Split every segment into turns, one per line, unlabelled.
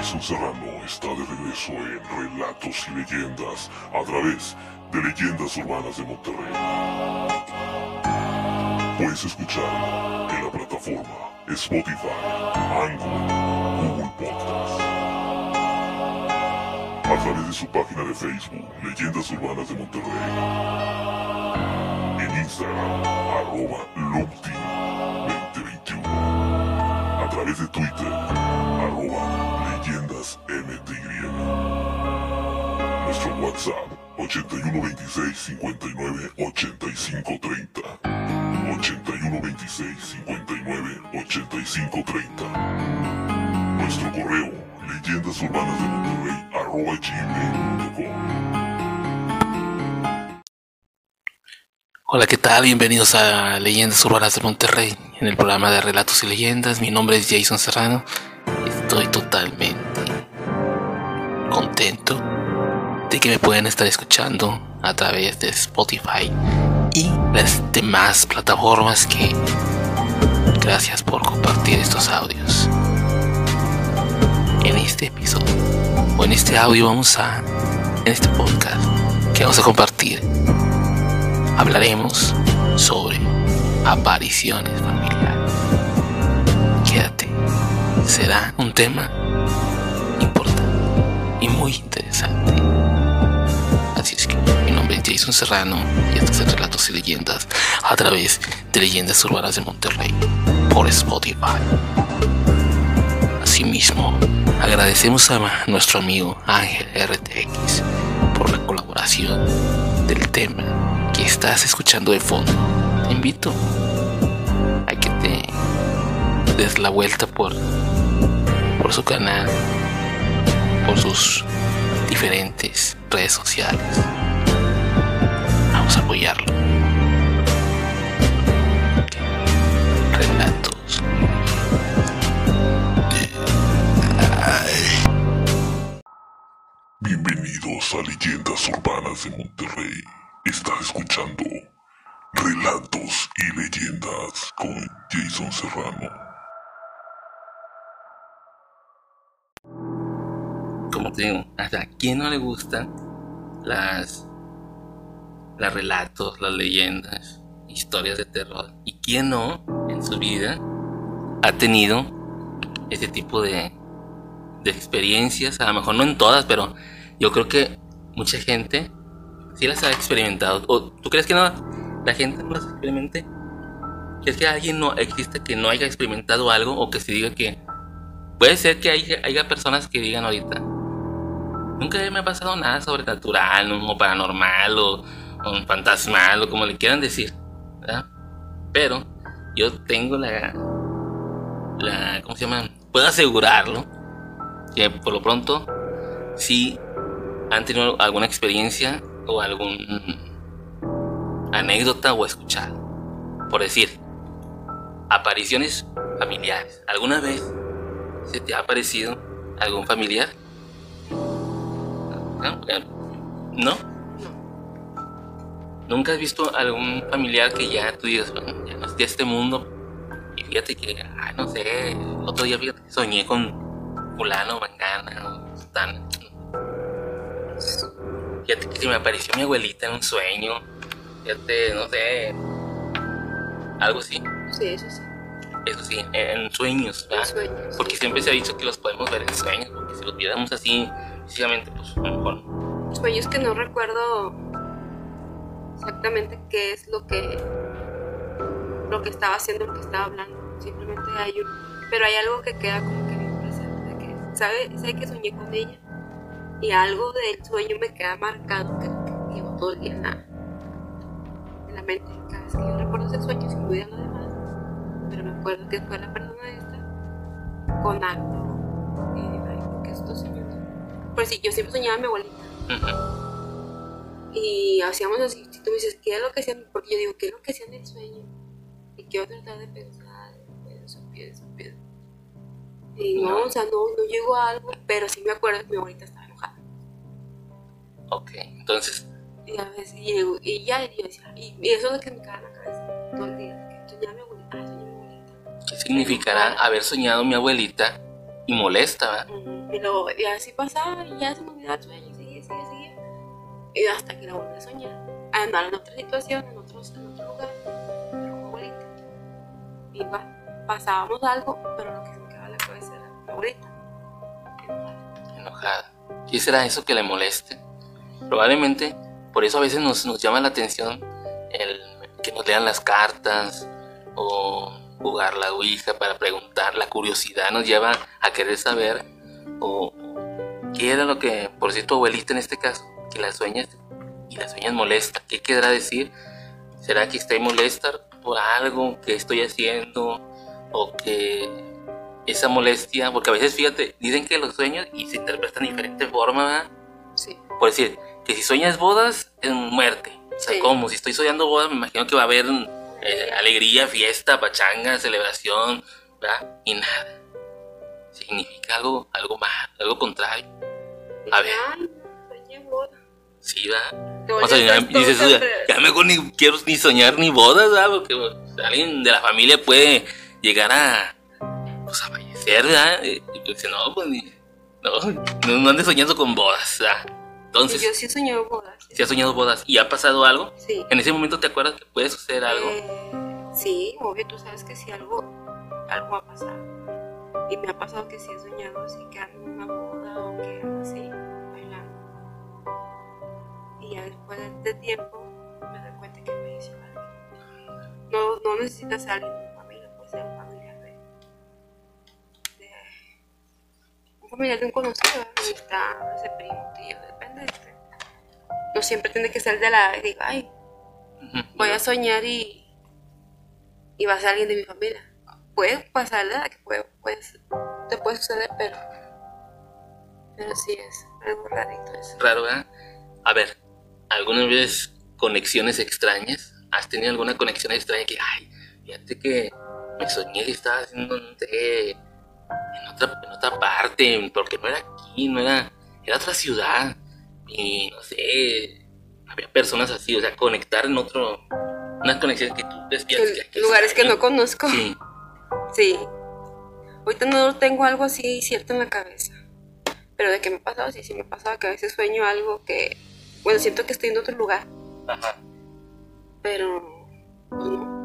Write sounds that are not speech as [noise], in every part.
Jason Serrano está de regreso en Relatos y Leyendas a través de Leyendas Urbanas de Monterrey. Puedes escucharlo en la plataforma Spotify, Anchor, Google Podcast. A través de su página de Facebook, Leyendas Urbanas de Monterrey. En Instagram, arroba Loopteam2021. A través de Twitter, arroba WhatsApp 8126 59 85 30. 8126 59 85 30. Nuestro correo leyendasurbanas de Monterrey arroba gmail.com.
Hola, ¿qué tal? Bienvenidos a Leyendas Urbanas de Monterrey, en el programa de Relatos y Leyendas. Mi nombre es Jason Serrano. Estoy totalmente contento de que me puedan estar escuchando a través de Spotify y las demás plataformas que gracias por compartir estos audios. En este episodio o en este audio vamos a en este podcast que vamos a compartir hablaremos sobre apariciones familiares. Quédate, será un tema Jason Serrano y esto es Relatos y Leyendas a través de Leyendas Urbanas de Monterrey por Spotify. Asimismo, agradecemos a nuestro amigo Ángel RTX por la colaboración del tema que estás escuchando de fondo. Te invito a que te des la vuelta por, por su canal, por sus diferentes redes sociales. A apoyarlo. Relatos.
Bienvenidos a Leyendas Urbanas de Monterrey. Estás escuchando Relatos y Leyendas con Jason Serrano.
como te digo, hasta a quién no le gustan las, las relatos, las leyendas, historias de terror. Y quién no en su vida ha tenido ese tipo de, de experiencias, a lo mejor no en todas, pero yo creo que mucha gente sí las ha experimentado. ¿O tú crees que no? La gente no las experimente. ¿Crees que alguien no existe que no haya experimentado algo o que se diga que puede ser que haya, haya personas que digan ahorita nunca me ha pasado nada sobrenatural o paranormal o, o fantasmal o como le quieran decir pero yo tengo la la ¿cómo se llama? puedo asegurarlo que por lo pronto si han tenido alguna experiencia o algún anécdota o escuchado por decir apariciones familiares ¿alguna vez se te ha aparecido algún familiar? ¿No? ¿Nunca has visto algún familiar que ya tú digas, bueno, ya no esté este mundo? Y fíjate que, ay, no sé, otro día fíjate que soñé con fulano, mangana, o tan. Fíjate que se me apareció mi abuelita en un sueño. Fíjate, no sé. Algo así.
Sí, eso sí.
Eso sí, en sueños, ¿verdad?
En sueños.
Porque siempre se ha dicho que los podemos ver en sueños, porque si los viéramos así físicamente, pues a lo mejor.
Sueños que no recuerdo exactamente qué es lo que lo que estaba haciendo, lo que estaba hablando. Simplemente hay un, pero hay algo que queda como que bien presente, que sabe, sé que soñé con ella y algo del sueño me queda marcado que, que llevo todo el día en la, en la mente. Cada vez que yo recuerdo ese sueño se me olvida lo demás, pero me acuerdo que fue la persona esta con algo digo, ay, ¿por qué estoy soñando? Pues sí, yo siempre soñaba a mi abuelita.
Ujú.
Y hacíamos así, si tú me dices, ¿qué es lo que hacían? Porque yo digo, ¿qué es lo que hacían en el sueño? Y quiero tratar de pensar, pienso, pienso, pienso. Y no, o sea, no, no llegó a algo, pero sí me acuerdo que mi abuelita estaba enojada.
Ok, entonces,
Y a veces, y, llego- y ya, y yo decía, y, y eso es lo que me queda en la cabeza todo el día, que soñaba a mi abuelita, ah, soñé a mi abuelita.
¿qué significará haber soñado mi abuelita y molesta, ¿verdad?
Y luego, y así pasaba, y ya se me olvidaba el sueño, Y hasta que la volví a soñar. A andar en otra situación, en, otros, en otro lugar, pero con abuelita. Y pa- pasábamos algo, pero lo que se me quedaba en la cabeza era abuelita. enojada.
enojada. ¿Qué será eso que le moleste? Probablemente por eso a veces nos, nos llama la atención el que nos lean las cartas o jugar la ouija para preguntar. La curiosidad nos lleva a querer saber o qué era lo que, por cierto, abuelita en este caso, que la sueñas y la sueñas molesta. ¿Qué querrá decir? ¿Será que estoy molesta por algo que estoy haciendo o que esa molestia, porque a veces, fíjate, dicen que los sueños y se interpretan de diferente forma, ¿verdad?
Sí.
Por decir, que si sueñas bodas, es muerte. O sea,
Sí.
como si estoy soñando bodas, me imagino que va a haber eh, alegría, fiesta, pachanga, celebración, ¿verdad? Y nada. Significa algo, algo más, algo contrario. A ver.
Ay, soñé boda.
Sí, ¿verdad?
Te
O sea, ya, dices, "Oye,
siempre-
ya mejor ni quiero ni soñar ni bodas, ¿verdad? Porque pues, alguien de la familia puede llegar a, pues, a fallecer, ¿verdad? Y pues, no, pues, ni- no, no, andes soñando con bodas, ¿verdad? Entonces,
yo sí soñé bodas.
si has soñado bodas y ha pasado algo,
Sí.
en ese momento te acuerdas que puede suceder algo.
Eh, sí, obvio, tú sabes que si algo, algo va a pasar. Y me ha pasado que si he soñado así que en una boda o que ando así, después de, de tiempo me doy cuenta que me hizo alguien. No, no necesitas a alguien de tu familia, puede ser un familiar de, de- un familiar de un conocido, amistad, ese primo, tío, depende. este. No siempre tiene que ser de la, digo, ay, voy a soñar y, y va a ser alguien de mi familia. Puede pasar, ¿verdad? Que puede, puede- te puede suceder, pero, pero sí es algo rarito eso.
Raro, ¿verdad? A ver, ¿alguna vez conexiones extrañas? ¿Has tenido alguna conexión extraña que, ay, fíjate que me soñé que estaba haciendo, no sé, en otra, en otra parte, porque no era aquí, no era, era otra ciudad, y no sé, había personas así, o sea, conectar en otro, unas conexiones que tú despiertas.
En lugares que no conozco.
Sí,
Sí. Ahorita no tengo algo así cierto en la cabeza. Pero de que me ha pasado, sí, sí me ha pasado que a veces sueño algo que, bueno, siento que estoy en otro lugar,
ajá,
pero pues, no.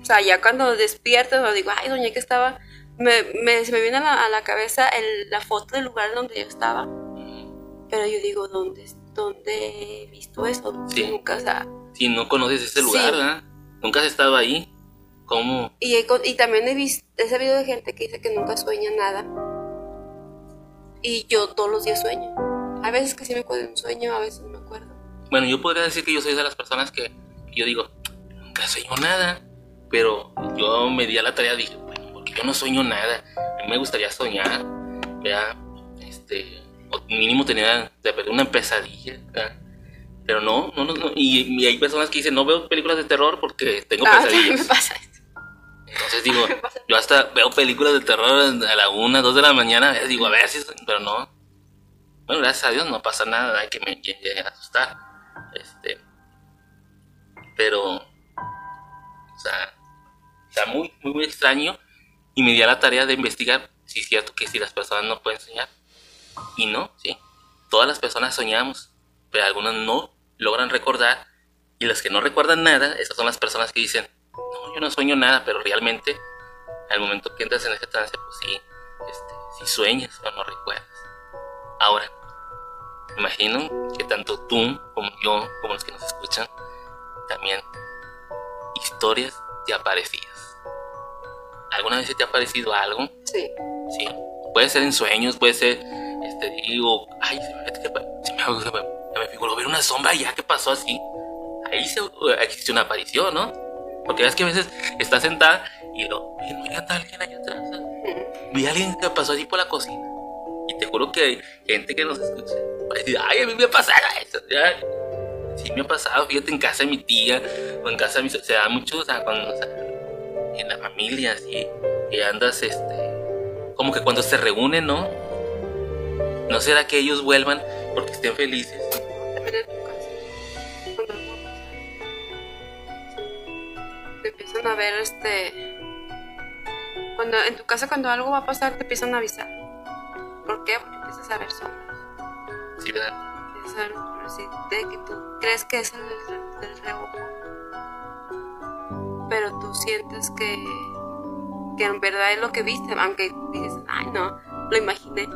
O sea, ya cuando despierto, digo, ay, soñé que estaba. Me, me- se me viene a la, a la cabeza el- la foto del lugar donde yo estaba. Pero yo digo, ¿dónde, dónde he visto eso?
Sí.
Nunca, o sea.
si no conoces ese lugar,
Sí.
¿verdad? Nunca has estado ahí, ¿cómo?
Y, he y también he visto, he sabido de gente que dice que nunca sueña nada. Y yo todos los días sueño. A veces que sí me acuerdo de un sueño, a veces no me acuerdo.
Bueno, yo podría decir que yo soy de las personas que, que yo digo, nunca sueño nada, pero yo me di a la tarea, dije, bueno, porque yo no sueño nada, a mí me gustaría soñar, ¿verdad? Este, o mínimo tener una pesadilla, ¿verdad? Pero no, no, no, no. Y, y hay personas que dicen, no veo películas de terror porque tengo
Ah, también [laughs] me
pesadillas.
pasa esto.
Entonces digo, [laughs] yo hasta veo películas de terror a la una, dos de la mañana, digo, a ver si, pero no. Bueno, gracias a Dios no pasa nada hay que me llegue a asustar. Este, pero, o sea, está muy, muy, extraño y me di a la tarea de investigar si es cierto que si las personas no pueden soñar. Y no, sí. Todas las personas soñamos, pero algunas no logran recordar y las que no recuerdan nada, esas son las personas que dicen, no, yo no sueño nada, pero realmente al momento que entras en ese trance, pues sí, este, sí sueñas o no recuerdas. Ahora, imagino que tanto tú como yo, como los que nos escuchan, también historias de aparecidas. ¿Alguna vez se te ha aparecido algo?
Sí.
Sí. Puede ser en sueños, puede ser, este, digo, ay, se me, se me, se me, me- figuró ver una sombra ya que pasó así. Ahí se, existe una aparición, ¿no? Porque ves que a veces estás sentada y lo, "Oye, no anda alguien allá atrás. Vi a alguien que pasó así por la cocina. Te juro que hay gente que nos escucha. Va decir, ay, a mí me pasaba eso. Ya, Sí, me ha pasado, fíjate, en casa de mi tía o en casa de mi... Se da mucho, o sea, cuando, en la familia, así, que andas, este... Como que cuando se reúnen, ¿no? ¿No será que ellos vuelvan porque estén felices?
Te empiezan a ver este. Cuando en tu casa cuando algo va a pasar te empiezan a avisar. ¿Por qué? Porque empiezas a ver sombras.
Sí, ¿verdad?
Empiezas a ver un así de que tú crees que es el del, reojo. Pero tú sientes que, que en verdad es lo que viste, aunque dices, ay no, lo imaginé.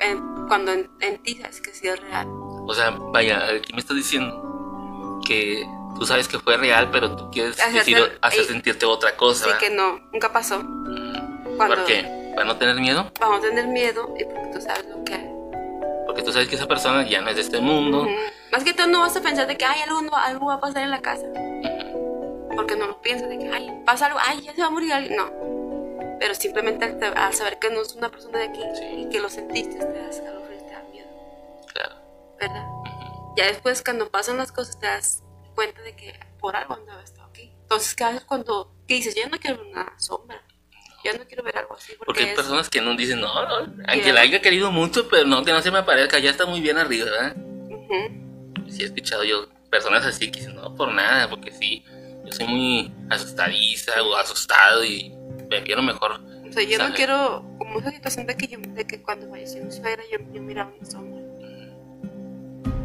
En- cuando en, en ti sabes que sí es real.
O sea, vaya, aquí me estás diciendo que tú sabes que fue real, pero tú quieres
Hacerte-
decir, hacer sentirte otra cosa. ¿verdad?
que no, nunca pasó.
Mm, ¿Por qué? ¿Para no tener miedo?
vamos a tener miedo y porque tú sabes lo que hay.
Porque tú sabes que esa persona ya no es de este mundo.
Ujú. Más que todo no vas a pensar de que ay, algo, no- algo va a pasar en la casa. Porque no lo piensas de que ay, pasa algo, ay, ya se va a morir alguien. No. Pero simplemente al, al saber que no es una persona de aquí
Sí.
y que lo sentiste, te das calofríos, te da miedo.
Claro.
¿Verdad? Ya después cuando pasan las cosas te das cuenta de que por algo andaba estado aquí. Entonces, ¿qué haces cuando qué dices? Yo no quiero una sombra. Yo no quiero ver algo así. Porque,
Porque hay
es-
personas que no dicen, no, no, aunque la haya querido mucho, pero no, que no se me aparezca, ya está muy bien arriba, ¿verdad?
Ujú.
Sí he escuchado yo personas así que dicen, no, por nada, porque sí, yo soy muy asustadiza o asustado y prefiero mejor.
O sea, yo no
Sale.
quiero, como esa situación de que, yo, de que cuando falleció mi suegra, yo, yo miraba una sombra.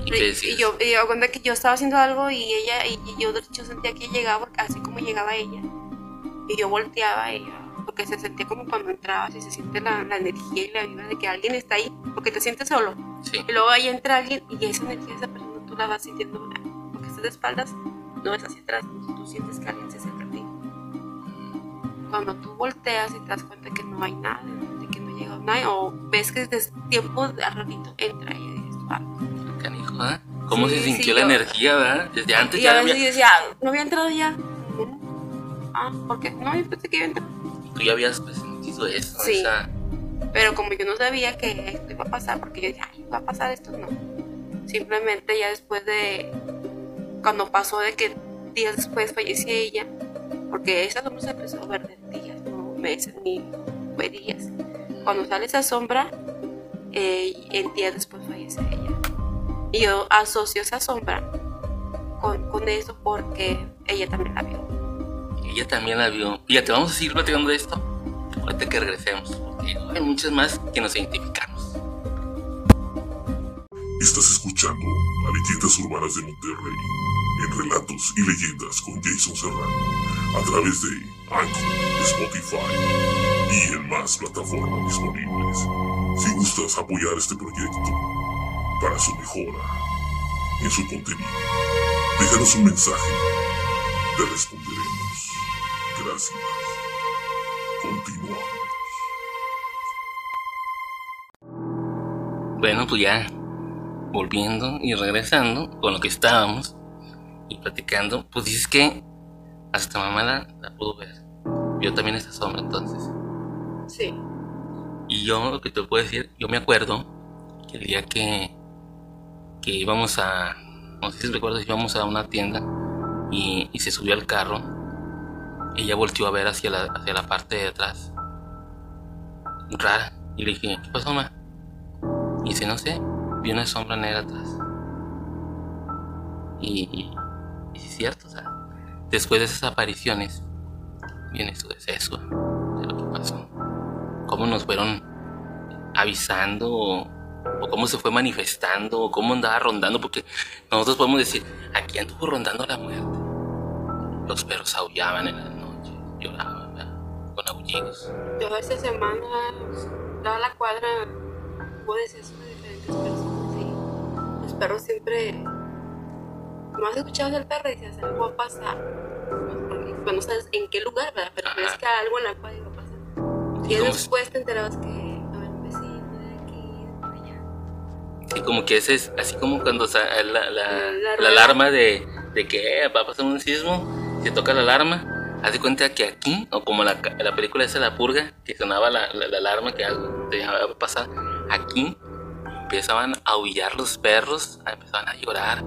¿Y
Y,
qué
y yo, y yo cuenta que yo estaba haciendo algo y ella, y, yo, yo sentía que llegaba, así como llegaba ella. Y yo volteaba y yo- porque se sentía como cuando entrabas y se siente la, la energía y la vida de que alguien está ahí, porque te sientes solo.
Sí,
Y luego ahí entra alguien y esa energía esa persona tú la vas sintiendo, porque estás de espaldas, no ves hacia atrás, tú sientes que alguien se acerca a ti. Cuando tú volteas y te das cuenta que no hay nada, de que no llega nadie, o ves que desde tiempo de ratito entra y dices, "Ah".
canijo, ¿ah? ¿Cómo
Sí,
se sintió
sí,
la
yo-
energía, verdad? Desde antes
Y
ya
a veces
había-
yo decía, "Ah, ¿no había entrado ya? Ah, ¿por qué? No, yo pensé que iba a entrar.
Tú ya habías pues, sentido eso,
Sí.
esa-
Pero como yo no sabía que esto iba a pasar, porque yo dije, ay, va a pasar esto, no. Simplemente ya después de, cuando pasó de que días después falleció ella, porque esa sombra se empezó a ver de días, no meses ni fue días. Cuando sale esa sombra, eh, en días después fallece ella. Y yo asocio esa sombra con, con eso porque ella también la vio.
Ella también la vio. Fíjate, vamos a seguir platicando de esto ahorita que regresemos, porque hay muchas más que nos identificamos.
Estás escuchando a Leyendas Urbanas de Monterrey en Relatos y Leyendas con Jason Serrano a través de Anchor, Spotify y en más plataformas disponibles. Si gustas apoyar este proyecto para su mejora en su contenido, déjanos un mensaje. Te responderemos. Gracias. Continuamos.
Bueno, pues ya volviendo y regresando con lo que estábamos y platicando, pues dices que hasta mamá la, la pudo ver. Vio también esta sombra entonces.
Sí.
Y yo lo que te puedo decir, yo me acuerdo que el día que, que íbamos a, no sé si recuerdas, íbamos a una tienda y, se subió al carro, ella volteó a ver hacia la, hacia la parte de atrás, rara, y le dije, ¿qué pasó, ma? Y dice, no sé, vi una sombra negra atrás. Y, y, es cierto, o sea, después de esas apariciones, viene su deceso de lo que pasó cómo nos fueron avisando o, o cómo se fue manifestando o cómo andaba rondando, porque nosotros podemos decir, aquí anduvo rondando la muerte. Los perros aullaban en la noche, lloraban ¿verdad? con aullidos.
Yo esta semana, toda la cuadra, hubo decesos de diferentes personas y los perros siempre, nomás escuchabas el perro y decías, algo va a pasar. Porque, pues, no sabes en qué lugar, ¿verdad? Pero crees que algo en la cuadra iba a pasar. Y después te enterabas que
sí, como que ese es así como cuando la, la-
La
la alarma de, de que eh, va a pasar un sismo, se toca la alarma. Haz de cuenta que aquí, o como la, la película esa La Purga, que sonaba la, la- la alarma que algo te va a pasar, aquí empezaban a aullar los perros, empezaban a llorar,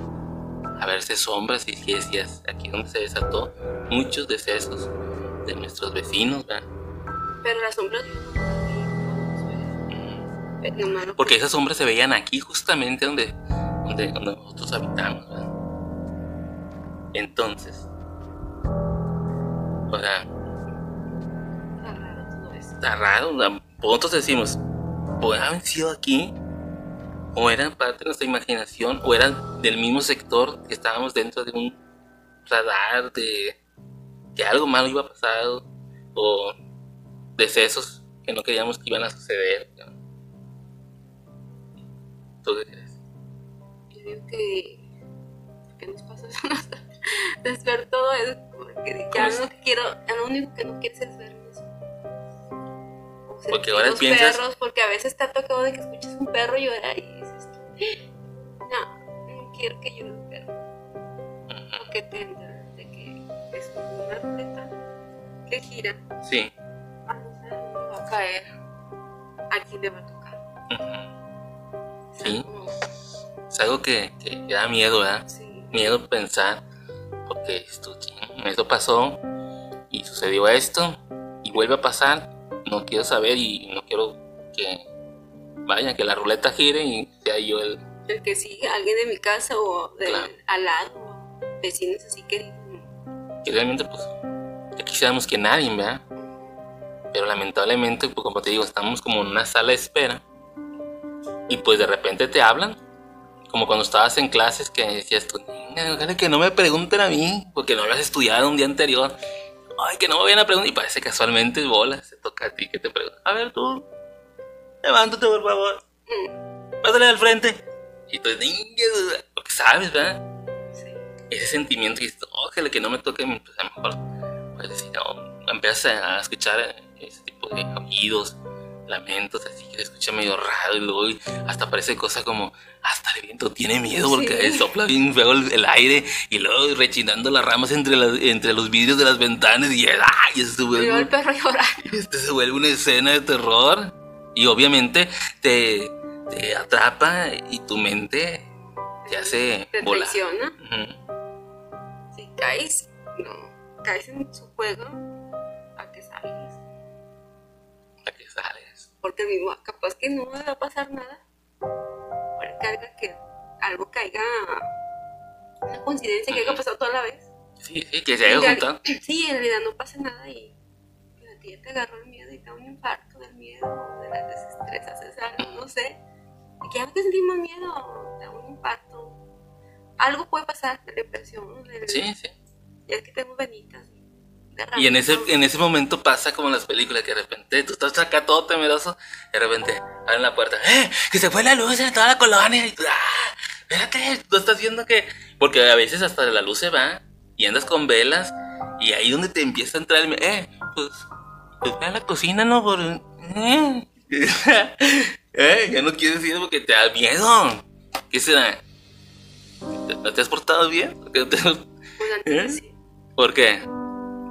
a verse sombras y decías, aquí donde se desató muchos decesos de nuestros vecinos, ¿verdad?
Pero las sombras
porque esas sombras se veían aquí justamente donde, donde, donde nosotros habitamos, ¿verdad? Entonces, o sea,
Está raro todo
está raro. o sea, Nosotros decimos, ¿pueden haber sido aquí? ¿O eran parte de nuestra imaginación? ¿O eran del mismo sector que estábamos dentro de un radar de que algo malo iba a pasar? ¿O decesos que no queríamos que iban a suceder? ¿Tú qué crees?
Yo digo que. ¿Qué nos pasa eso? [laughs] es ya
¿Cómo
lo que quiero. Lo único que no quieres es. O sentir
Porque ahora
los
piensas-
perros, porque a veces te ha tocado de que escuchas un perro llorar y dices. No, no quiero que llore un perro.
Ujú.
Porque te de que es una ruleta que gira.
Sí.
Ah, no sé dónde va a caer. A quién le va a tocar. O
Sí.
como-
Es algo que, que da miedo, ¿verdad?
sí.
Miedo pensar, porque esto, esto pasó y sucedió esto y vuelve a pasar. No quiero saber y no quiero que vaya, que la ruleta gire y sea yo el.
el que sigue alguien de mi casa o de
Claro.
al lado, vecinos así que
que realmente, pues, ya quisiéramos que nadie, ¿verdad? Pero lamentablemente, pues, como te digo, estamos como en una sala de espera y pues de repente te hablan. Como cuando estabas en clases que decías tú, "Niña, ojalá que no me pregunten a mí, porque no habías estudiado un día anterior. Ay, que no me vayan a preguntar. Y parece casualmente, bola, se toca a ti que te preguntan. A ver, tú, levántate, por favor. Pásale al frente. Y tú, niña, porque sabes, ¿verdad? ese sentimiento que dices, ojalá que no me toque, pues a lo mejor puedes decir, no, empiezas a escuchar eh, ese tipo de oídos, lamentos, así que se escucha medio raro y luego hasta parece cosa como, hasta el viento tiene miedo porque
Sí. [laughs]
sopla bien feo el, el aire y luego rechinando las ramas entre, las- entre los vidrios de las ventanas y, ¡ay! Se
luego el
vuelve,
perro [laughs]
se vuelve una escena de terror y obviamente te, te atrapa y tu mente te hace
Te
volar.
Si caes, no, caes en su juego, Porque mismo, capaz que no me va a pasar nada. Que haga que algo caiga, una coincidencia que haya pasado toda la vez.
Sí, que se haya juntado. [clears throat]
Sí, en realidad no pasa nada y que a ti ya te agarró el miedo y te da un infarto del miedo, de la desestrés, haces algo, no sé. Y que ya te sentimos miedo, te da un infarto. Algo puede pasar de la impresión, del-
Sí, sí.
ya es que tengo venitas.
Y en ese, en ese momento pasa como en las películas, que de repente tú estás acá todo temeroso, de repente abren la puerta, ¡eh! Que se fue la luz en toda la colonia. Y tú, ¡ah! Espérate, tú estás viendo que. Porque a veces hasta la luz se va y andas con velas y ahí donde te empieza a entrar el. ¡eh! Pues. Pues ve a la cocina, ¿no? Por. ¡eh! [laughs] ¡eh! Ya no quieres ir porque te da miedo. ¿Qué será? ¿Te- ¿No te has portado bien? ¿Por qué?
Pues
¿Eh?
decían,
¿Por qué?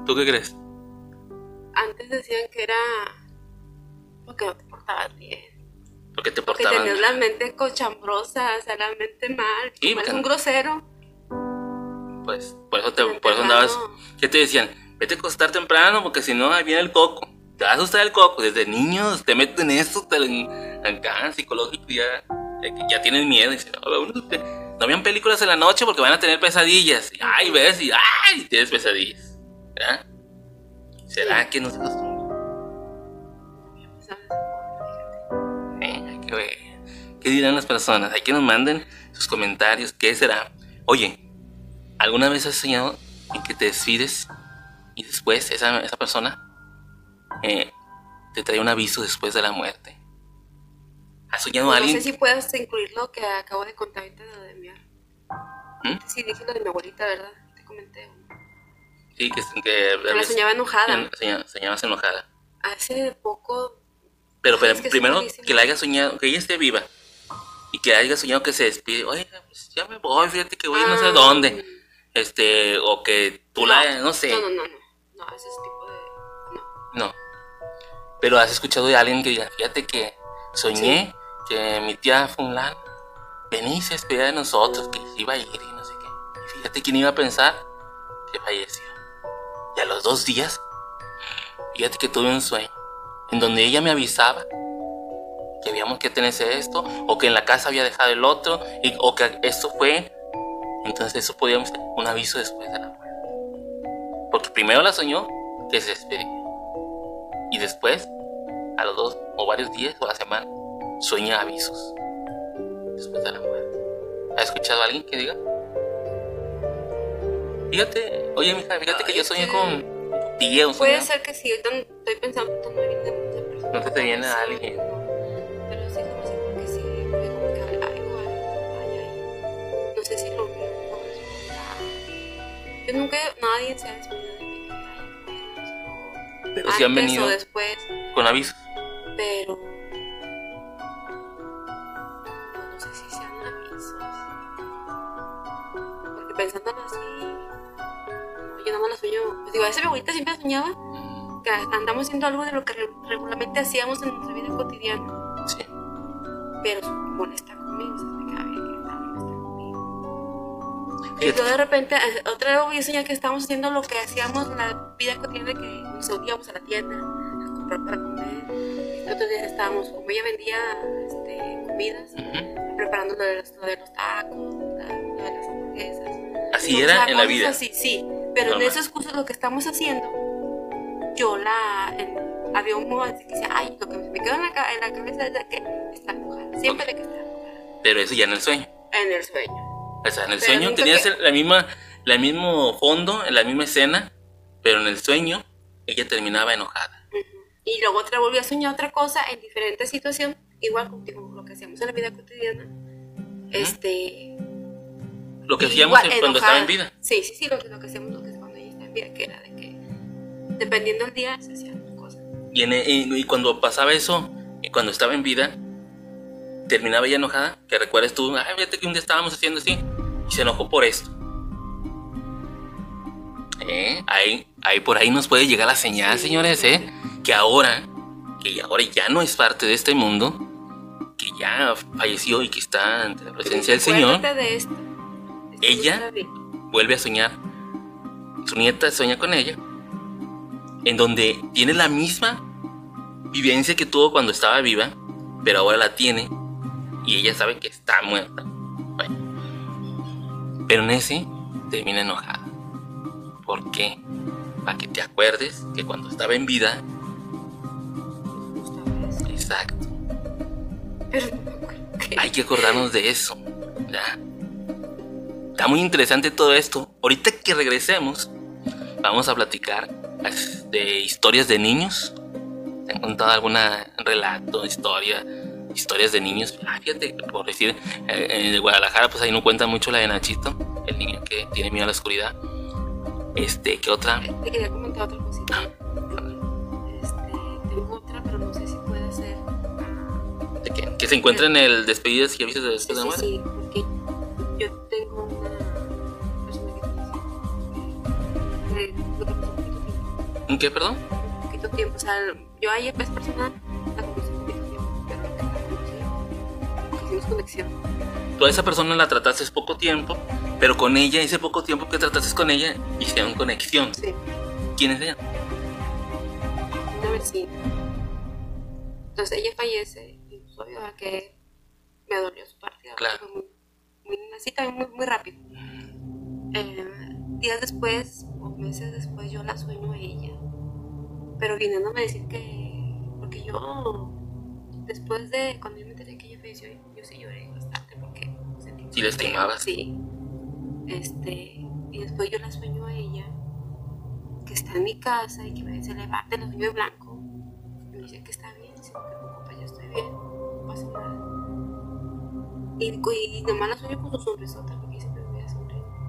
¿Tú qué crees?
antes decían que era porque no te portabas bien.
Porque te
Porque
portaban.
tenías la mente cochambrosa, o sea, la mente mal. Como eres un grosero.
Pues, por eso, te, por eso andabas. ¿Qué te decían? Vete a acostar temprano porque si no, ahí viene el coco. Te vas a asustar el coco. Desde niños te meten en esto, te, acá, psicológico, ya, ya, ya tienen miedo. Y dicen, no, no vean películas en la noche porque van a tener pesadillas. Y, ay, ves, y ay, tienes pesadillas. ¿Verdad? ¿Será que no
a
hay que ver. ¿Qué dirán las personas? Hay que nos manden sus comentarios. ¿Qué será? Oye, ¿alguna vez has soñado en que te despides y después esa, esa persona eh, te trae un aviso después de la muerte? ¿Has soñado a
No
alguien?
sé si puedes incluir lo que acabo de contar ahorita de lo de mi
¿Mm?
Sí, dije lo de mi abuelita, ¿verdad? Te comenté.
Sí, que,
la soñaba enojada.
que soña- soñabas enojada.
Hace poco,
Pero, pero
que
primero que la haya soñado, que ella esté viva y que haya soñado que se despide. Oye, pues ya me voy, fíjate que voy no sé
Ah,
dónde. Este, o que tú la, no sé.
No, no, no, no. No, ese es tipo de. No.
No. Pero has escuchado de alguien que diga, fíjate que soñé que mi tía Funlan venía y se despedía de nosotros, que se iba a ir y no sé qué. Y fíjate quién iba a pensar que falleció. Y a los dos días, fíjate que tuve un sueño en donde ella me avisaba que habíamos que tener esto, o que en la casa había dejado el otro, y- o que esto fue. Entonces eso podíamos ser un aviso después de la muerte. Porque primero la soñó que se despedía. Y después a los dos o varios días o la semana, sueña avisos después de la muerte. ¿Has escuchado a alguien que diga? Fíjate, oye, mija, fíjate que yo soñé con tu tía o
Puede ser que sí, ahorita no- estoy pensando, ahorita no me viene de mucha persona.
No se te viene a alguien.
No, Pero sí, no sé por qué sí, fue como que algo, algo. No sé si lo vi. Yo nunca, nadie se ha despedido de mí. que
Pero sí han venido
o después,
con avisos.
pero no sé si sean avisos. Porque pensándolo así, yo no me lo sueño. Pues digo, a veces mi abuelita siempre soñaba que andamos haciendo algo de lo que re- regularmente hacíamos en nuestra vida cotidiana,
Sí.
pero se molesta conmigo, se me queda bien que está conmigo. Y
Fíjate.
luego de repente, eh, otra vez yo soñaba que estábamos haciendo lo que hacíamos en la vida cotidiana, que nos íbamos a la tienda a comprar para comer. Y otros días estábamos, como ella vendía este, comidas,
Ujú.
preparando lo de los, lo de los tacos, la- lo de las hamburguesas.
Así
O sea,
era en la vida.
Así, sí, pero
Normal.
en esos cursos lo que estamos haciendo, yo la. había un momento que decía, ay, lo que me quedó en la, en la cabeza es de que está enojada, siempre de que está enojada.
Pero eso ya en el sueño.
En el sueño.
O sea, en el
Pero
sueño tenías
que-
el- la misma, la mismo fondo, la misma escena, pero en el sueño ella terminaba enojada.
Ujú. Y luego otra volvió a soñar otra cosa en diferente situación, igual como lo que hacíamos en la vida cotidiana. Este.
Lo que hacíamos
igual,
cuando estaba en
enojada.
vida.
Sí, sí, sí, lo que, lo que hacíamos que era de que dependiendo del día se hacían cosas.
Y, en- y- y cuando pasaba eso, y cuando estaba en vida, terminaba ella enojada. Que recuerdes tú, ay, fíjate que un día estábamos haciendo así, y se enojó por esto. ¿Eh? Ahí, ahí por ahí nos puede llegar la señal,
Sí.
señores, ¿eh? Que ahora, que ahora ya no es parte de este mundo, que ya falleció y que está ante la presencia del Señor.
De esto. Esto
Ella- vuelve a soñar. Su nieta sueña con ella. En donde tiene la misma vivencia que tuvo cuando estaba viva, pero ahora la tiene y ella sabe que está muerta. Bueno. Pero en ese termina enojada. ¿Por qué? Para que te acuerdes que cuando estaba en vida, exacto,
Pero
hay que acordarnos de eso. ¿ya? Está muy interesante todo esto. Ahorita que regresemos, vamos a platicar de historias de niños. ¿Te han contado alguna relato, historia, historias de niños? Ah, fíjate, por decir, eh, en Guadalajara, pues ahí no cuentan mucho la de Nachito, el niño que tiene miedo a la oscuridad. Este, ¿qué otra?
Te quería comentar otra cosita. Este, tengo otra, pero no sé si puede ser. ah,
¿De qué? Que se encuentra en el Despedidas y Avisos de Después de la
sí,
Muerte. ¿En qué, perdón?
Un poquito tiempo. O sea, yo a ella es personal, la conocí un poquito tiempo, pero hicimos conexión.
Tú a esa persona la trataste poco tiempo, pero con ella, ese poco tiempo que trataste con ella, hicieron conexión.
Sí,
¿Quién es ella?
una vecina. Entonces ella fallece, y obvio que me dolió su partida.
Claro.
Fue muy, muy, así también muy, muy rápido. Eh, días después, o meses después, yo la sueño a ella. Pero viniéndome a decir que. Porque yo, después de. Cuando yo me enteré que ella falleció, yo sí lloré bastante porque sentí.
Sí la estimabas.
Sí. Este. Y después yo la sueño a ella, que está en mi casa y que me levanta, la sueño de blanco. Y me dice que está bien, dice, no te preocupes, yo estoy bien, no pasa nada. Y, y nomás la sueño con su sonrisota,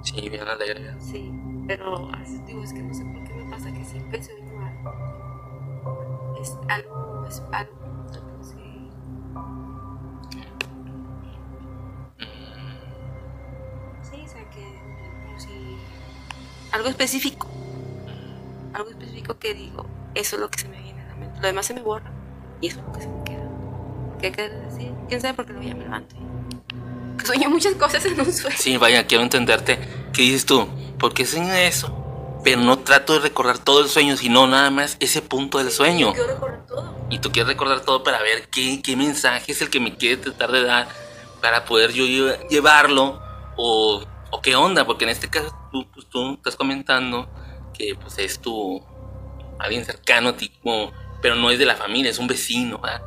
Sí, bien alegre.
Sí, pero digo, es que no sé por qué me pasa que siempre sueño algo. Es algo, es algo, así. Sí, o sea que, como si. Algo específico. Algo específico que digo, eso es lo que se me viene a la mente. Lo demás se me borra y eso es lo que se me queda. ¿Qué quiere decir? ¿Quién sabe por qué luego ya me levanto? Sueño muchas cosas en un sueño.
Sí, vaya, quiero entenderte. ¿Qué dices tú? ¿Por qué sueño eso? Pero no trato de recordar todo el sueño, sino nada más ese punto del sueño.
Quiero recordar todo.
Y tú quieres recordar todo para ver qué, qué mensaje es el que me quiere tratar de dar para poder yo lle- llevarlo o, o qué onda, porque en este caso tú, pues, tú estás comentando que pues es tu alguien cercano a ti como pero no es de la familia, es un vecino, ¿verdad?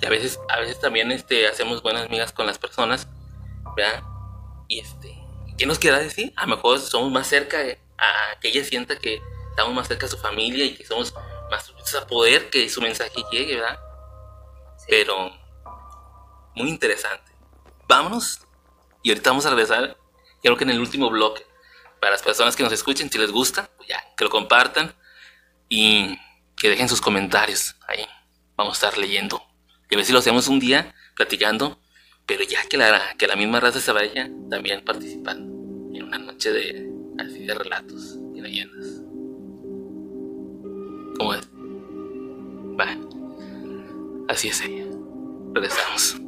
Que a veces, a veces también este, hacemos buenas amigas con las personas, ¿verdad? Y este, ¿qué nos quiera decir? A lo mejor somos más cerca, a que ella sienta que estamos más cerca de su familia y que somos más a poder que su mensaje llegue, ¿verdad? Pero muy interesante. Vámonos y ahorita vamos a regresar. Creo que en el último bloque, para las personas que nos escuchen, si les gusta, pues ya, que lo compartan y que dejen sus comentarios. Ahí vamos a estar leyendo. Y a ver si lo hacemos un día platicando, pero ya que la, que la misma raza se vaya también participando en una noche de, así de relatos y leyendas. ¿Cómo es? Va. Así es ella. Regresamos.